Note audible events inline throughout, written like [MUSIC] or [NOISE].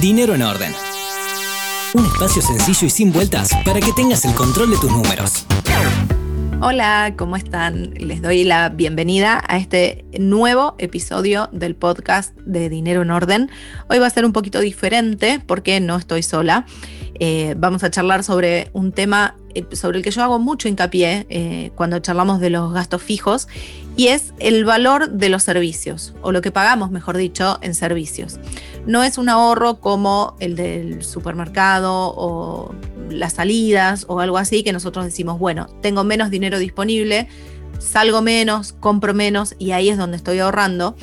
Dinero en Orden. Un espacio sencillo y sin vueltas para que tengas el control de tus números. Hola, ¿cómo están? Les doy la bienvenida a este nuevo episodio del podcast de Dinero en Orden. Hoy va a ser un poquito diferente porque no estoy sola. Eh, vamos a charlar sobre un tema eh, sobre el que yo hago mucho hincapié eh, cuando charlamos de los gastos fijos y es el valor de los servicios, o lo que pagamos, mejor dicho, en servicios. No es un ahorro como el del supermercado o las salidas o algo así que nosotros decimos, bueno, tengo menos dinero disponible, salgo menos, compro menos y ahí es donde estoy ahorrando.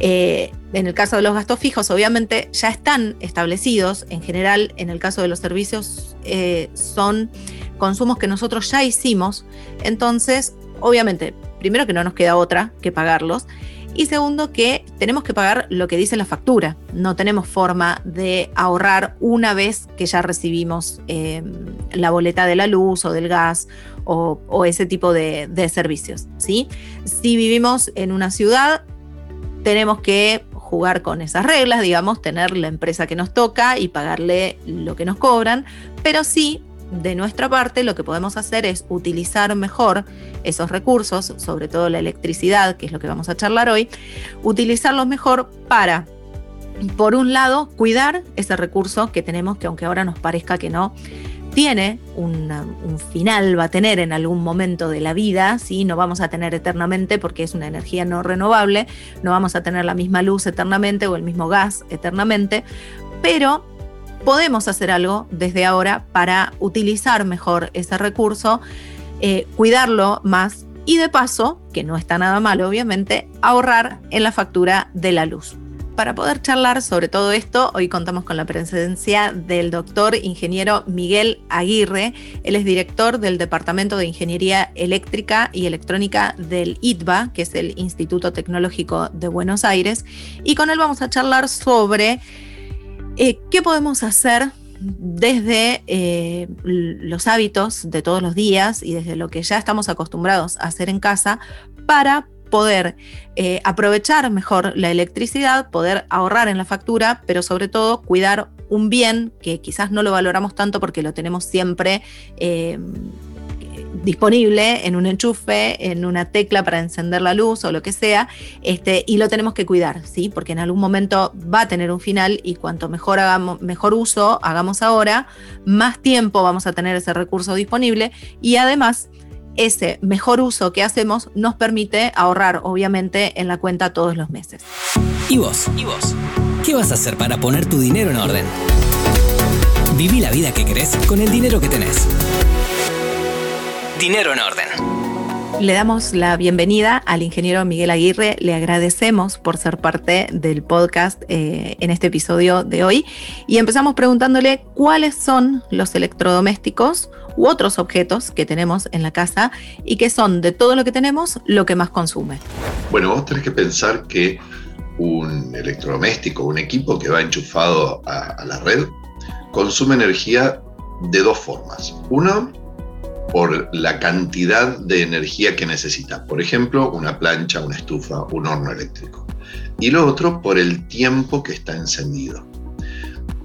Eh, en el caso de los gastos fijos, obviamente ya están establecidos. En general, en el caso de los servicios, eh, son consumos que nosotros ya hicimos. Entonces, obviamente, primero que no nos queda otra que pagarlos. Y segundo, que tenemos que pagar lo que dice la factura. No tenemos forma de ahorrar una vez que ya recibimos eh, la boleta de la luz o del gas o, ese tipo de, de servicios. ¿sí? Si vivimos en una ciudad, tenemos que jugar con esas reglas, digamos, tener la empresa que nos toca y pagarle lo que nos cobran, pero sí, de nuestra parte, lo que podemos hacer es utilizar mejor esos recursos, sobre todo la electricidad, que es lo que vamos a charlar hoy, utilizarlos mejor para, por un lado, cuidar ese recurso que tenemos, que aunque ahora nos parezca que no, tiene un final, va a tener en algún momento de la vida, ¿sí? no vamos a tener eternamente porque es una energía no renovable, no vamos a tener la misma luz eternamente o el mismo gas eternamente, pero podemos hacer algo desde ahora para utilizar mejor ese recurso, eh, cuidarlo más y de paso, que no está nada mal obviamente, ahorrar en la factura de la luz. Para poder charlar sobre todo esto, hoy contamos con la presencia del doctor ingeniero Miguel Aguirre. Él es director del Departamento de Ingeniería Eléctrica y Electrónica del ITBA, que es el Instituto Tecnológico de Buenos Aires. Y con él vamos a charlar sobre eh, qué podemos hacer desde eh, los hábitos de todos los días y desde lo que ya estamos acostumbrados a hacer en casa para poder eh, aprovechar mejor la electricidad, poder ahorrar en la factura, pero sobre todo cuidar un bien que quizás no lo valoramos tanto porque lo tenemos siempre disponible en un enchufe, en una tecla para encender la luz o lo que sea, este, y lo tenemos que cuidar, ¿sí? Porque en algún momento va a tener un final y cuanto mejor hagamos, mejor uso hagamos ahora, más tiempo vamos a tener ese recurso disponible y además ese mejor uso que hacemos nos permite ahorrar, obviamente, en la cuenta todos los meses. ¿Y vos? ¿Y vos? ¿Qué vas a hacer para poner tu dinero en orden? Viví la vida que querés con el dinero que tenés. Dinero en orden. Le damos la bienvenida al ingeniero Miguel Aguirre. Le agradecemos por ser parte del podcast eh, en este episodio de hoy. Y empezamos preguntándole cuáles son los electrodomésticos u otros objetos que tenemos en la casa y que son de todo lo que tenemos lo que más consume. Bueno, vos tenés que pensar que un electrodoméstico, un equipo que va enchufado a, a la red, consume energía de dos formas. Uno, por la cantidad de energía que necesita. Por ejemplo, una plancha, una estufa, un horno eléctrico. Y lo otro, por el tiempo que está encendido.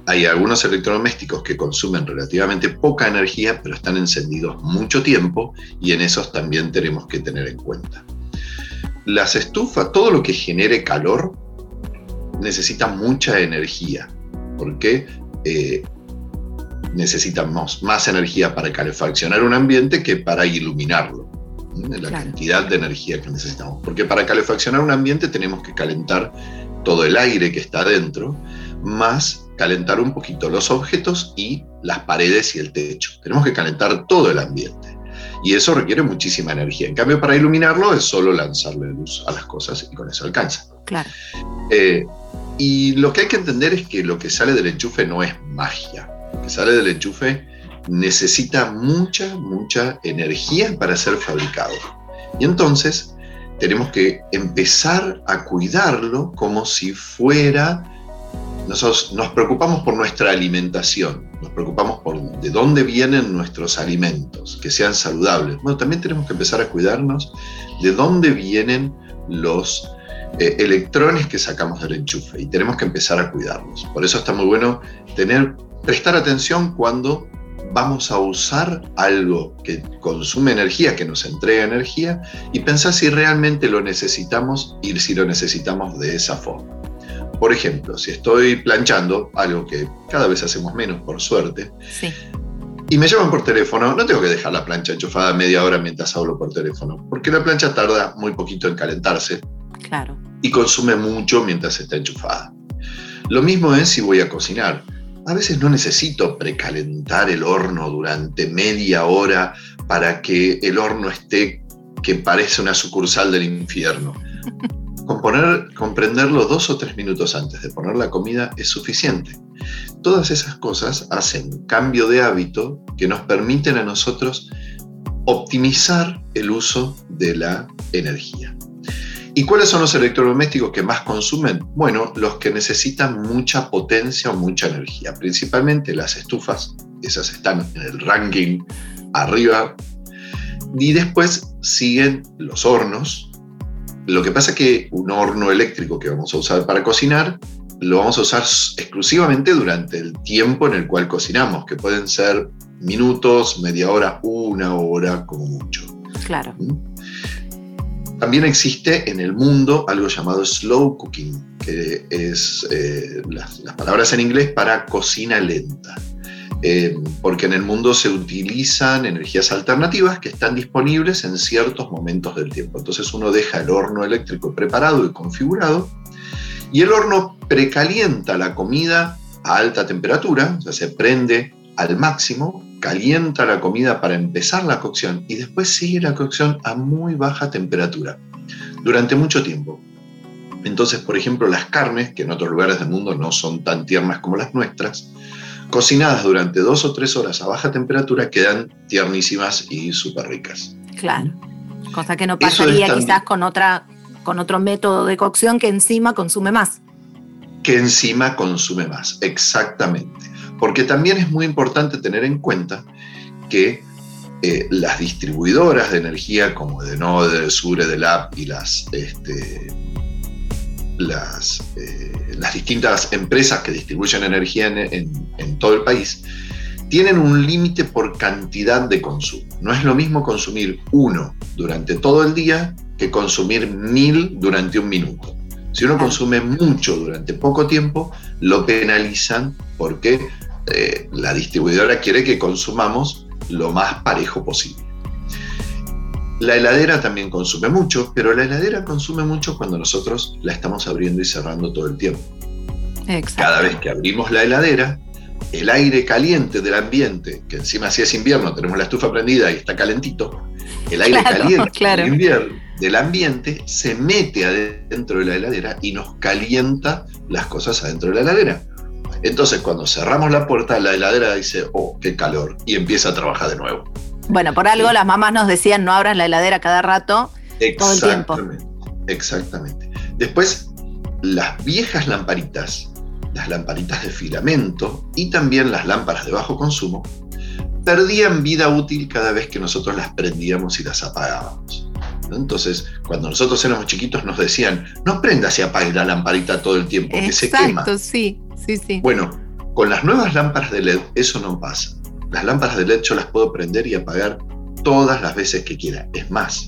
Hay algunos electrodomésticos que consumen relativamente poca energía, pero están encendidos mucho tiempo y en esos también tenemos que tener en cuenta. Las estufas, todo lo que genere calor, necesita mucha energía, porque eh, necesitamos más energía para calefaccionar un ambiente que para iluminarlo. La cantidad de energía que necesitamos. Porque para calefaccionar un ambiente tenemos que calentar todo el aire que está dentro, más calentar un poquito los objetos y las paredes y el techo. Tenemos que calentar todo el ambiente. Y eso requiere muchísima energía. En cambio, para iluminarlo es solo lanzarle luz a las cosas y con eso alcanza. Claro. Eh, y lo que hay que entender es que lo que sale del enchufe no es magia que sale del enchufe necesita mucha, mucha energía para ser fabricado. Y entonces tenemos que empezar a cuidarlo como si fuera... Nosotros nos preocupamos por nuestra alimentación, nos preocupamos por de dónde vienen nuestros alimentos, que sean saludables. Bueno, también tenemos que empezar a cuidarnos de dónde vienen los eh, electrones que sacamos del enchufe y tenemos que empezar a cuidarlos. Por eso está muy bueno tener, prestar atención cuando vamos a usar algo que consume energía, que nos entrega energía, y pensar si realmente lo necesitamos y si lo necesitamos de esa forma. Por ejemplo, si estoy planchando, algo que cada vez hacemos menos por suerte, y me llaman por teléfono, no tengo que dejar la plancha enchufada media hora mientras hablo por teléfono, porque la plancha tarda muy poquito en calentarse. Claro. Y consume mucho mientras está enchufada. Lo mismo es si voy a cocinar. A veces no necesito precalentar el horno durante media hora para que el horno esté que parece una sucursal del infierno. [LAUGHS] comprenderlo dos o tres minutos antes de poner la comida es suficiente. Todas esas cosas hacen cambio de hábito que nos permiten a nosotros optimizar el uso de la energía. ¿Y cuáles son los electrodomésticos que más consumen? Bueno, los que necesitan mucha potencia o mucha energía, principalmente las estufas, esas están en el ranking arriba, y después siguen los hornos. Lo que pasa es que un horno eléctrico que vamos a usar para cocinar, lo vamos a usar exclusivamente durante el tiempo en el cual cocinamos, que pueden ser minutos, media hora, una hora como mucho. Claro. ¿Mm? También existe en el mundo algo llamado slow cooking, que es eh, las, palabras en inglés para cocina lenta. Eh, porque en el mundo se utilizan energías alternativas que están disponibles en ciertos momentos del tiempo. Entonces uno deja el horno eléctrico preparado y configurado y el horno precalienta la comida a alta temperatura, o sea, se prende al máximo calienta la comida para empezar la cocción y después sigue la cocción a muy baja temperatura durante mucho tiempo. Entonces, por ejemplo, las carnes, que en otros lugares del mundo no son tan tiernas como las nuestras, cocinadas durante dos o tres horas a baja temperatura, quedan tiernísimas y súper ricas. Claro. Cosa que no pasaría quizás con, otra, con otro método de cocción que encima consume más. Que encima consume más, exactamente. Porque también es muy importante tener en cuenta que eh, las distribuidoras de energía como Denode, Sure, Delap y las, este, las, eh, las, distintas empresas que distribuyen energía en, todo el país, tienen un límite por cantidad de consumo. No es lo mismo consumir uno durante todo el día que consumir mil durante un minuto. Si uno consume mucho durante poco tiempo, lo penalizan porque eh, la distribuidora quiere que consumamos lo más parejo posible. La heladera también consume mucho, pero la heladera consume mucho cuando nosotros la estamos abriendo y cerrando todo el tiempo. Cada vez que abrimos la heladera, el aire caliente del ambiente, que encima si es invierno tenemos la estufa prendida y está calentito, el aire caliente [LAUGHS] del ambiente se mete adentro de la heladera y nos calienta las cosas adentro de la heladera. Entonces, cuando cerramos la puerta, la heladera dice, oh, qué calor, y empieza a trabajar de nuevo. Bueno, por algo las mamás nos decían, no abran la heladera cada rato, todo el tiempo. Exactamente. Después, las viejas lamparitas, las lamparitas de filamento y también las lámparas de bajo consumo, perdían vida útil cada vez que nosotros las prendíamos y las apagábamos. Entonces, cuando nosotros éramos chiquitos nos decían, no prendas y apague la lamparita todo el tiempo, que se quema. Exacto, sí, sí, sí. Bueno, con las nuevas lámparas de LED eso no pasa. Las lámparas de LED yo las puedo prender y apagar todas las veces que quiera. Es más,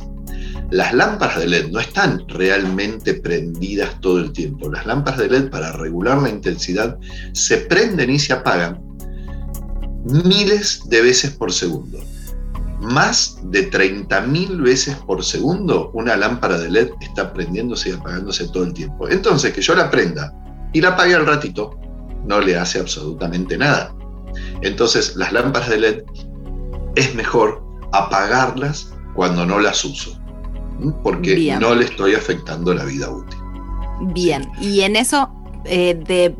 las lámparas de LED no están realmente prendidas todo el tiempo. Las lámparas de LED para regular la intensidad se prenden y se apagan miles de veces por segundo más de 30.000 veces por segundo una lámpara de LED está prendiéndose y apagándose todo el tiempo. Entonces, que yo la prenda y la apague al ratito, no le hace absolutamente nada. Entonces, las lámparas de LED es mejor apagarlas cuando no las uso, porque no le estoy afectando la vida útil. Bien, y en eso eh, de...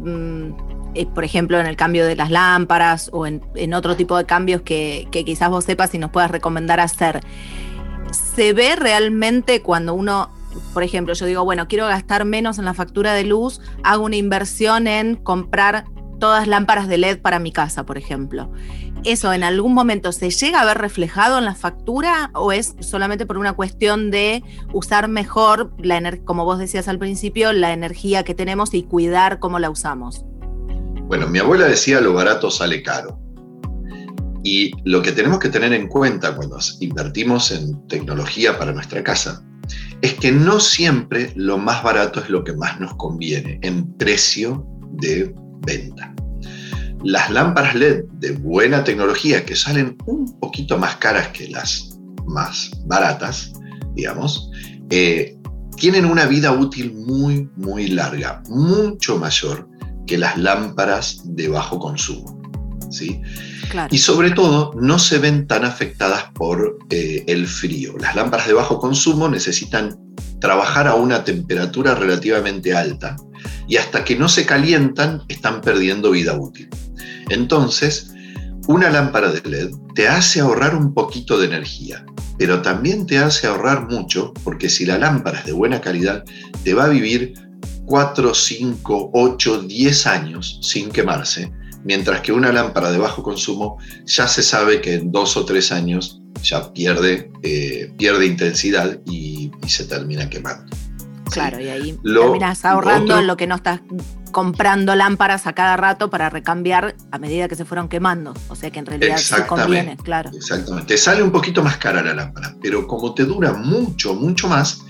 Eh, por ejemplo, en el cambio de las lámparas o en, otro tipo de cambios que, quizás vos sepas y nos puedas recomendar hacer. ¿Se ve realmente cuando uno, por ejemplo, yo digo, bueno, quiero gastar menos en la factura de luz, hago una inversión en comprar todas lámparas de LED para mi casa, por ejemplo. ¿Eso en algún momento se llega a ver reflejado en la factura o es solamente por una cuestión de usar mejor, la como vos decías al principio, la energía que tenemos y cuidar cómo la usamos? Bueno, mi abuela decía lo barato sale caro. Y lo que tenemos que tener en cuenta cuando invertimos en tecnología para nuestra casa es que no siempre lo más barato es lo que más nos conviene en precio de venta. Las lámparas LED de buena tecnología que salen un poquito más caras que las más baratas, digamos, eh, tienen una vida útil muy, muy larga, mucho mayor que las lámparas de bajo consumo. ¿sí? Y sobre todo, no se ven tan afectadas por eh, el frío. Las lámparas de bajo consumo necesitan trabajar a una temperatura relativamente alta y hasta que no se calientan están perdiendo vida útil. Entonces, una lámpara de LED te hace ahorrar un poquito de energía, pero también te hace ahorrar mucho porque si la lámpara es de buena calidad, te va a vivir 4, 5, 8, 10 años sin quemarse mientras que una lámpara de bajo consumo ya se sabe que en dos o tres años ya pierde, eh, pierde intensidad y, se termina quemando. Claro, y ahí terminas ahorrando en lo que no estás comprando lámparas a cada rato para recambiar a medida que se fueron quemando. O sea que en realidad sí conviene, claro. Exactamente. Te sale un poquito más cara la lámpara, pero como te dura mucho, mucho más,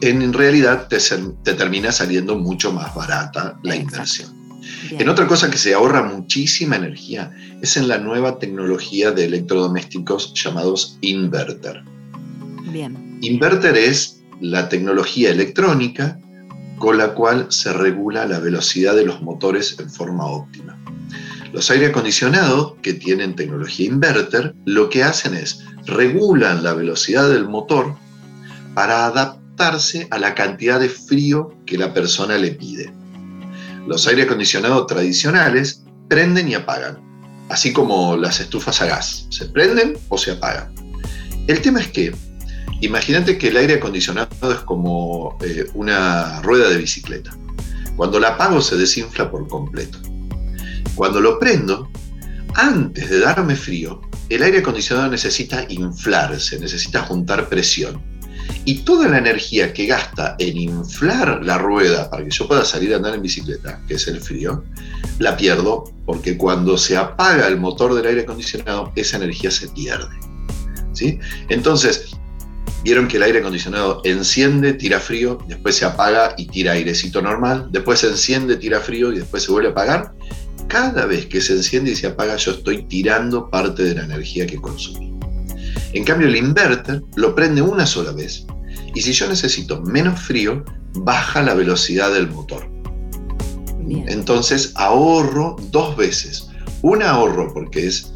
en realidad te, te termina saliendo mucho más barata la inversión. En otra cosa que se ahorra muchísima energía es en la nueva tecnología de electrodomésticos llamados inverter. Bien. Inverter es la tecnología electrónica con la cual se regula la velocidad de los motores en forma óptima. Los aire acondicionados que tienen tecnología inverter lo que hacen es regulan la velocidad del motor para adaptarse a la cantidad de frío que la persona le pide. Los aire acondicionados tradicionales prenden y apagan, así como las estufas a gas, se prenden o se apagan. El tema es que, imagínate que el aire acondicionado es como eh, una rueda de bicicleta. Cuando la apago se desinfla por completo. Cuando lo prendo, antes de darme frío, el aire acondicionado necesita inflarse, necesita juntar presión y toda la energía que gasta en inflar la rueda para que yo pueda salir a andar en bicicleta, que es el frío, la pierdo porque cuando se apaga el motor del aire acondicionado, esa energía se pierde. ¿sí? Entonces, vieron que el aire acondicionado enciende, tira frío, después se apaga y tira airecito normal, después se enciende, tira frío y después se vuelve a apagar. Cada vez que se enciende y se apaga, yo estoy tirando parte de la energía que consumí. En cambio, el inverter lo prende una sola vez y si yo necesito menos frío, baja la velocidad del motor. Entonces ahorro dos veces. Un ahorro porque es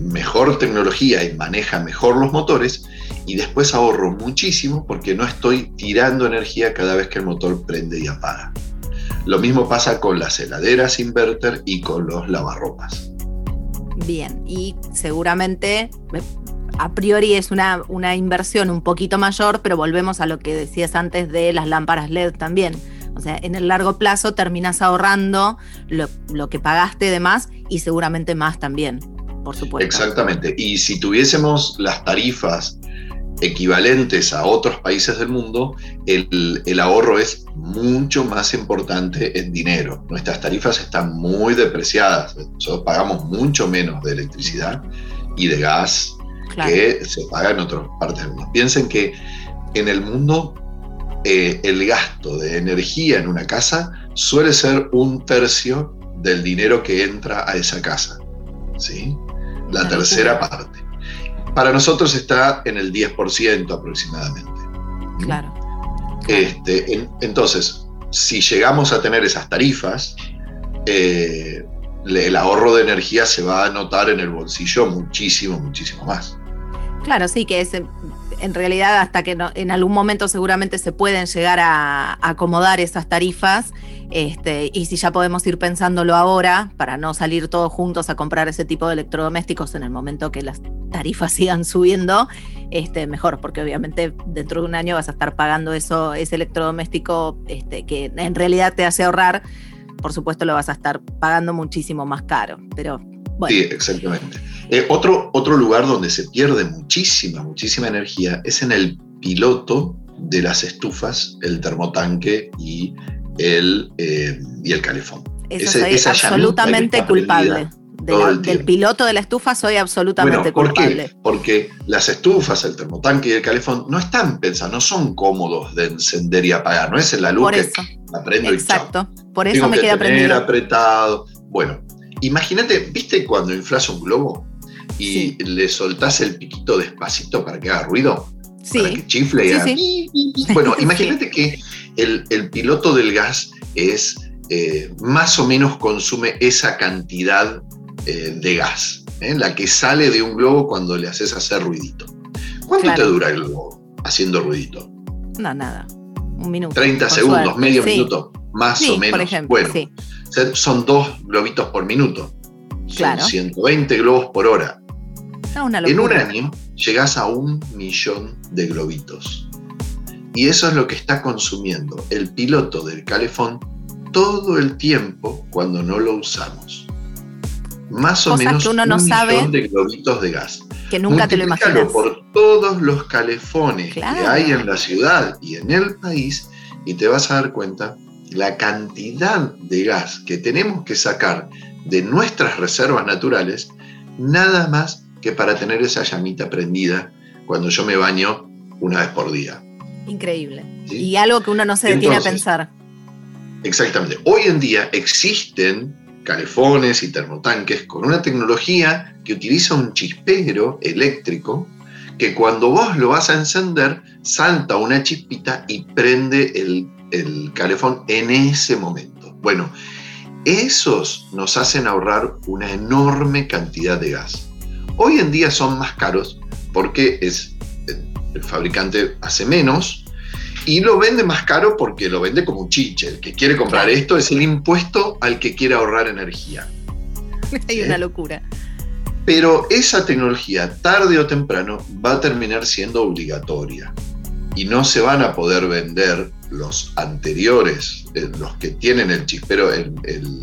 mejor tecnología y maneja mejor los motores y después ahorro muchísimo porque no estoy tirando energía cada vez que el motor prende y apaga. Lo mismo pasa con las heladeras inverter y con los lavarropas. Bien, y seguramente a priori es una, una inversión un poquito mayor, pero volvemos a lo que decías antes de las lámparas LED también. O sea, en el largo plazo terminas ahorrando lo, que pagaste de más y seguramente más también, por supuesto. Exactamente. Y si tuviésemos las tarifas equivalentes a otros países del mundo, el, el, ahorro es mucho más importante en dinero. Nuestras tarifas están muy depreciadas. Nosotros pagamos mucho menos de electricidad y de gas que se paga en otras partes del mundo. Piensen que en el mundo eh, el gasto de energía en una casa suele ser un tercio del dinero que entra a esa casa. ¿sí? La tercera parte. Para nosotros está en el 10% aproximadamente. Claro. Este, entonces, si llegamos a tener esas tarifas, eh, el ahorro de energía se va a notar en el bolsillo muchísimo, muchísimo más. Claro, sí, que es en realidad hasta que en algún momento seguramente se pueden llegar a, acomodar esas tarifas. Este, y si ya podemos ir pensándolo ahora, para no salir todos juntos a comprar ese tipo de electrodomésticos en el momento que las tarifas [LAUGHS] sigan subiendo, este, mejor, porque obviamente dentro de un año vas a estar pagando eso, ese electrodoméstico este, que en realidad te hace ahorrar por supuesto lo vas a estar pagando muchísimo más caro. Pero bueno. Sí, exactamente. Eh, otro, otro lugar donde se pierde muchísima, muchísima energía es en el piloto de las estufas, el termotanque y el, eh, y el calefón. Eso es absolutamente culpable. del piloto de la estufa soy absolutamente ¿por culpable. Qué? Porque las estufas, el termotanque y el calefón no están pensados, no son cómodos de encender y apagar, no es en la luz que la prendo Exacto. y Por eso me queda prendido. apretado. Bueno, imagínate, ¿viste cuando inflas un globo y le soltás el piquito despacito para que haga ruido? Sí. Para que chifle y [LAUGHS] Bueno, imagínate que el, piloto del gas es eh, más o menos consume esa cantidad eh, de gas, ¿eh? la que sale de un globo cuando le haces hacer ruidito. ¿Cuánto te dura el globo haciendo ruidito? No, nada. Un minuto. 30 segundos, medio minuto, más o menos. Por ejemplo, bueno, son dos globitos por minuto. Claro. Son 120 globos por hora. en un año llegas a un millón de globitos. Y eso es lo que está consumiendo el piloto del calefón todo el tiempo cuando no lo usamos. Más o menos un millón de globitos de gas. Que nunca te lo imaginas. por todos los calefones que hay en la ciudad y en el país y te vas a dar cuenta la cantidad de gas que tenemos que sacar de nuestras reservas naturales, nada más que para tener esa llamita prendida cuando yo me baño una vez por día. Increíble. Y algo que uno no se detiene a pensar. Exactamente. Hoy en día existen calefones y termotanques con una tecnología que utiliza un chispero eléctrico que cuando vos lo vas a encender salta una chispita y prende el, el calefón en ese momento. Bueno, esos nos hacen ahorrar una enorme cantidad de gas. Hoy en día son más caros porque es, el fabricante hace menos y lo vende más caro porque lo vende como un chiche. El que quiere comprar esto es el impuesto al que quiere ahorrar energía. [LAUGHS] Hay una locura. Pero esa tecnología, tarde o temprano, va a terminar siendo obligatoria. Y no se van a poder vender los anteriores, eh, los que tienen el chispero, el, el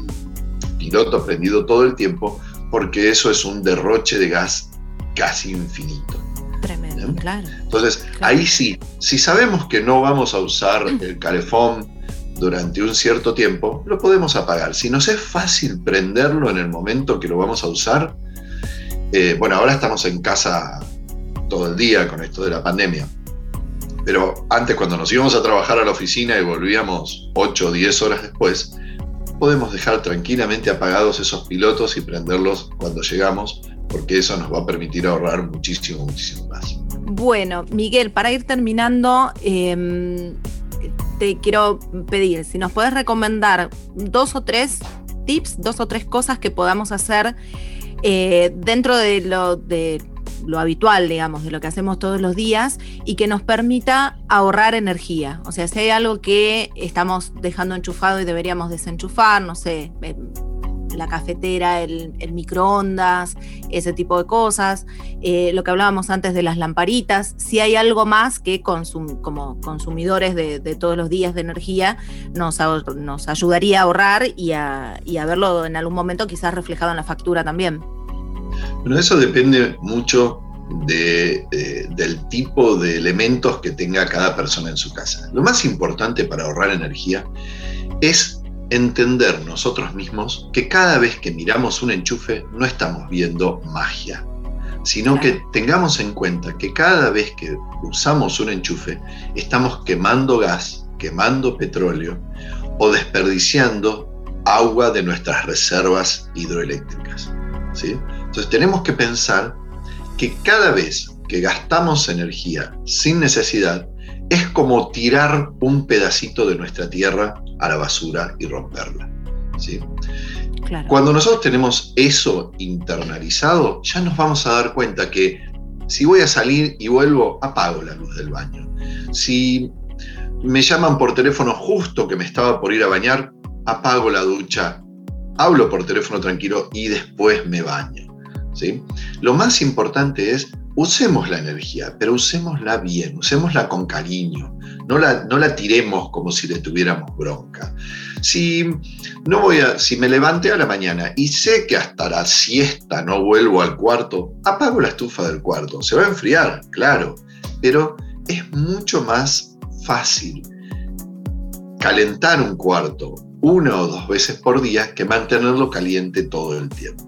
piloto prendido todo el tiempo, porque eso es un derroche de gas casi infinito. Tremendo, claro. Entonces, ahí sí, si sabemos que no vamos a usar el calefón durante un cierto tiempo, lo podemos apagar. Si nos es fácil prenderlo en el momento que lo vamos a usar, eh, bueno, ahora estamos en casa todo el día con esto de la pandemia, pero antes cuando nos íbamos a trabajar a la oficina y volvíamos 8 o 10 horas después, podemos dejar tranquilamente apagados esos pilotos y prenderlos cuando llegamos porque eso nos va a permitir ahorrar muchísimo, muchísimo más. Bueno, Miguel, para ir terminando, em, te quiero pedir si nos puedes recomendar dos o tres tips, dos o tres cosas que podamos hacer eh, dentro de lo, de lo habitual, digamos, de lo que hacemos todos los días y que nos permita ahorrar energía. O sea, si hay algo que estamos dejando enchufado y deberíamos desenchufar, no sé, em, la cafetera, el, microondas, ese tipo de cosas. Eh, lo que hablábamos antes de las lamparitas, si hay algo más que como consumidores de, todos los días de energía nos, nos ayudaría a ahorrar y a, verlo en algún momento quizás reflejado en la factura también. Bueno, eso depende mucho del tipo de elementos que tenga cada persona en su casa. Lo más importante para ahorrar energía es entender nosotros mismos que cada vez que miramos un enchufe no estamos viendo magia, sino que tengamos en cuenta que cada vez que usamos un enchufe estamos quemando gas, quemando petróleo o desperdiciando agua de nuestras reservas hidroeléctricas. ¿sí? Entonces tenemos que pensar que cada vez que gastamos energía sin necesidad, es como tirar un pedacito de nuestra tierra a la basura y romperla. ¿sí? Cuando nosotros tenemos eso internalizado, ya nos vamos a dar cuenta que si voy a salir y vuelvo, apago la luz del baño. Si me llaman por teléfono justo que me estaba por ir a bañar, apago la ducha, hablo por teléfono tranquilo y después me baño. Lo más importante es usemos la energía, pero usémosla bien, usémosla con cariño, no la, no la tiremos como si le tuviéramos bronca. Si, no voy a, si me levanté a la mañana y sé que hasta la siesta no vuelvo al cuarto, apago la estufa del cuarto. Se va a enfriar, claro, pero es mucho más fácil calentar un cuarto una o dos veces por día que mantenerlo caliente todo el tiempo.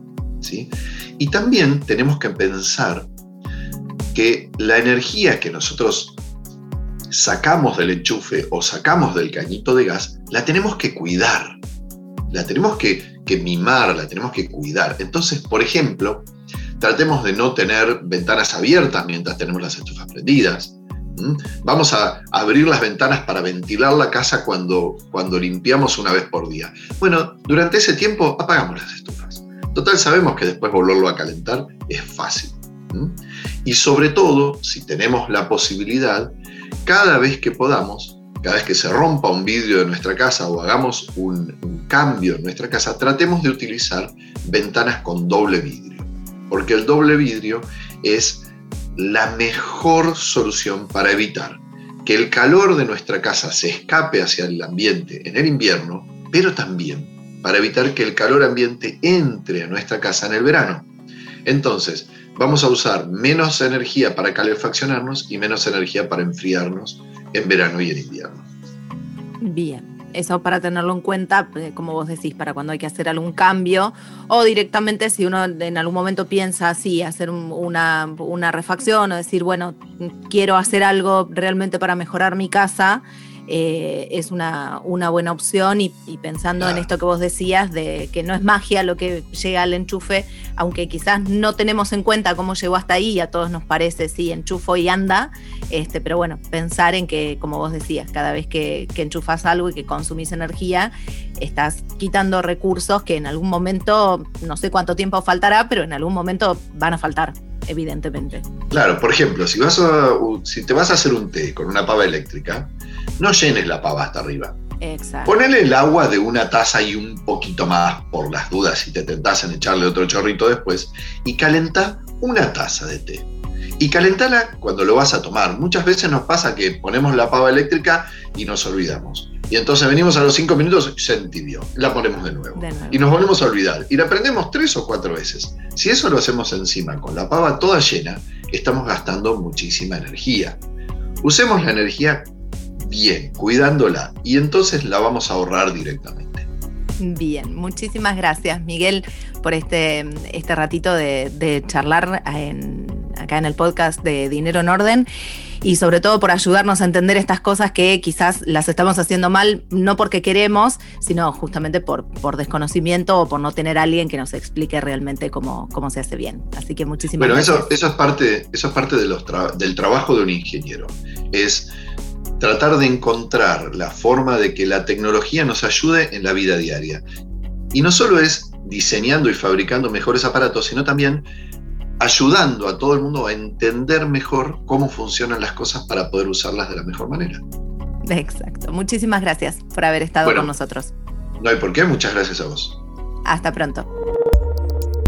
Y también tenemos que pensar que la energía que nosotros sacamos del enchufe o sacamos del cañito de gas, la tenemos que cuidar, la tenemos que, mimar, la tenemos que cuidar. Entonces, por ejemplo, tratemos de no tener ventanas abiertas mientras tenemos las estufas prendidas. Vamos a abrir las ventanas para ventilar la casa cuando, cuando limpiamos una vez por día. Bueno, durante ese tiempo apagamos las estufas. Total, sabemos que después volverlo a calentar es fácil. Y sobre todo, si tenemos la posibilidad, cada vez que podamos, cada vez que se rompa un vidrio de nuestra casa o hagamos un, cambio en nuestra casa, tratemos de utilizar ventanas con doble vidrio, porque el doble vidrio es la mejor solución para evitar que el calor de nuestra casa se escape hacia el ambiente en el invierno, pero también para evitar que el calor ambiente entre a nuestra casa en el verano. Entonces, vamos a usar menos energía para calefaccionarnos y menos energía para enfriarnos en verano y en invierno. Bien, eso para tenerlo en cuenta, eh, como vos decís, para cuando hay que hacer algún cambio o directamente si uno en algún momento piensa así, hacer una, una refacción o decir, bueno, quiero hacer algo realmente para mejorar mi casa eh, es una, una, buena opción y, pensando en esto que vos decías, de que no es magia lo que llega al enchufe, aunque quizás no tenemos en cuenta cómo llegó hasta ahí, a todos nos parece, sí, enchufo y anda, este, pero bueno, pensar en que, como vos decías, cada vez que, que enchufas algo y que consumís energía, estás quitando recursos que en algún momento, no sé cuánto tiempo faltará, pero en algún momento van a faltar evidentemente. Claro, por ejemplo, si, vas si te vas a hacer un té con una pava eléctrica, no llenes la pava hasta arriba. Exacto. Ponele el agua de una taza y un poquito más por las dudas si te tentás en echarle otro chorrito después y calenta una taza de té. Y calentala cuando lo vas a tomar. Muchas veces nos pasa que ponemos la pava eléctrica y nos olvidamos. Y entonces venimos a los cinco minutos y se entibió. La ponemos de nuevo. Y nos volvemos a olvidar. Y la prendemos tres o cuatro veces. Si eso lo hacemos encima con la pava toda llena, estamos gastando muchísima energía. Usemos la energía bien, cuidándola, y entonces la vamos a ahorrar directamente. Bien, muchísimas gracias Miguel por este, este ratito de, charlar acá en el podcast de Dinero en Orden y sobre todo por ayudarnos a entender estas cosas que quizás las estamos haciendo mal, no porque queremos, sino justamente por, por desconocimiento o por no tener a alguien que nos explique realmente cómo, cómo se hace bien. Así que muchísimas bueno, gracias. Bueno, eso, es parte, eso es parte de los del trabajo de un ingeniero. Es tratar de encontrar la forma de que la tecnología nos ayude en la vida diaria. Y no solo es diseñando y fabricando mejores aparatos, sino también ayudando a todo el mundo a entender mejor cómo funcionan las cosas para poder usarlas de la mejor manera. Exacto. Muchísimas gracias por haber estado con nosotros. No hay por qué, muchas gracias a vos. Hasta pronto.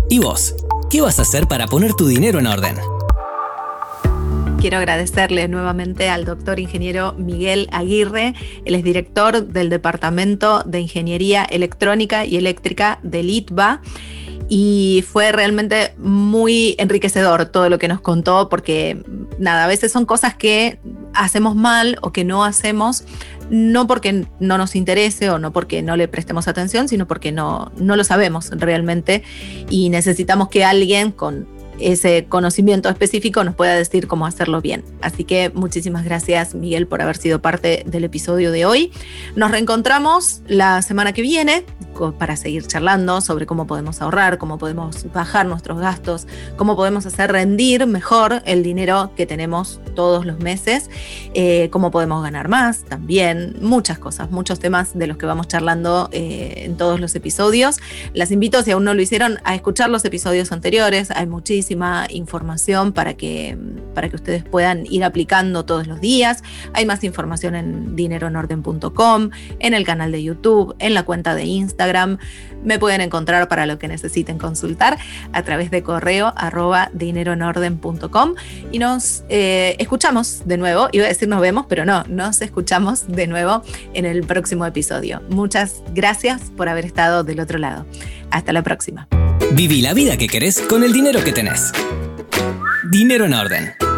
¿Y vos? ¿Qué vas a hacer para poner tu dinero en orden? Quiero agradecerle nuevamente al doctor ingeniero Miguel Aguirre. Él es director del Departamento de Ingeniería Electrónica y Eléctrica del ITBA y fue realmente muy enriquecedor todo lo que nos contó porque nada, a veces son cosas que hacemos mal o que no hacemos no porque no nos interese o no porque no le prestemos atención, sino porque no, no lo sabemos realmente y necesitamos que alguien con ese conocimiento específico nos pueda decir cómo hacerlo bien. Así que muchísimas gracias Miguel por haber sido parte del episodio de hoy. Nos reencontramos la semana que viene para seguir charlando sobre cómo podemos ahorrar, cómo podemos bajar nuestros gastos, cómo podemos hacer rendir mejor el dinero que tenemos todos los meses, eh, cómo podemos ganar más también, muchas cosas, muchos temas de los que vamos charlando eh, en todos los episodios. Las invito, si aún no lo hicieron, a escuchar los episodios anteriores. Hay muchísimos muchísima información para que, para que ustedes puedan ir aplicando todos los días. Hay más información en dineroenorden.com, en el canal de YouTube, en la cuenta de Instagram. Me pueden encontrar para lo que necesiten consultar a través de correo arroba dineroenorden.com y nos eh, escuchamos de nuevo. Iba a decir nos vemos, pero no, nos escuchamos de nuevo en el próximo episodio. Muchas gracias por haber estado del otro lado. Hasta la próxima. Viví la vida que querés con el dinero que tenés. Dinero en orden.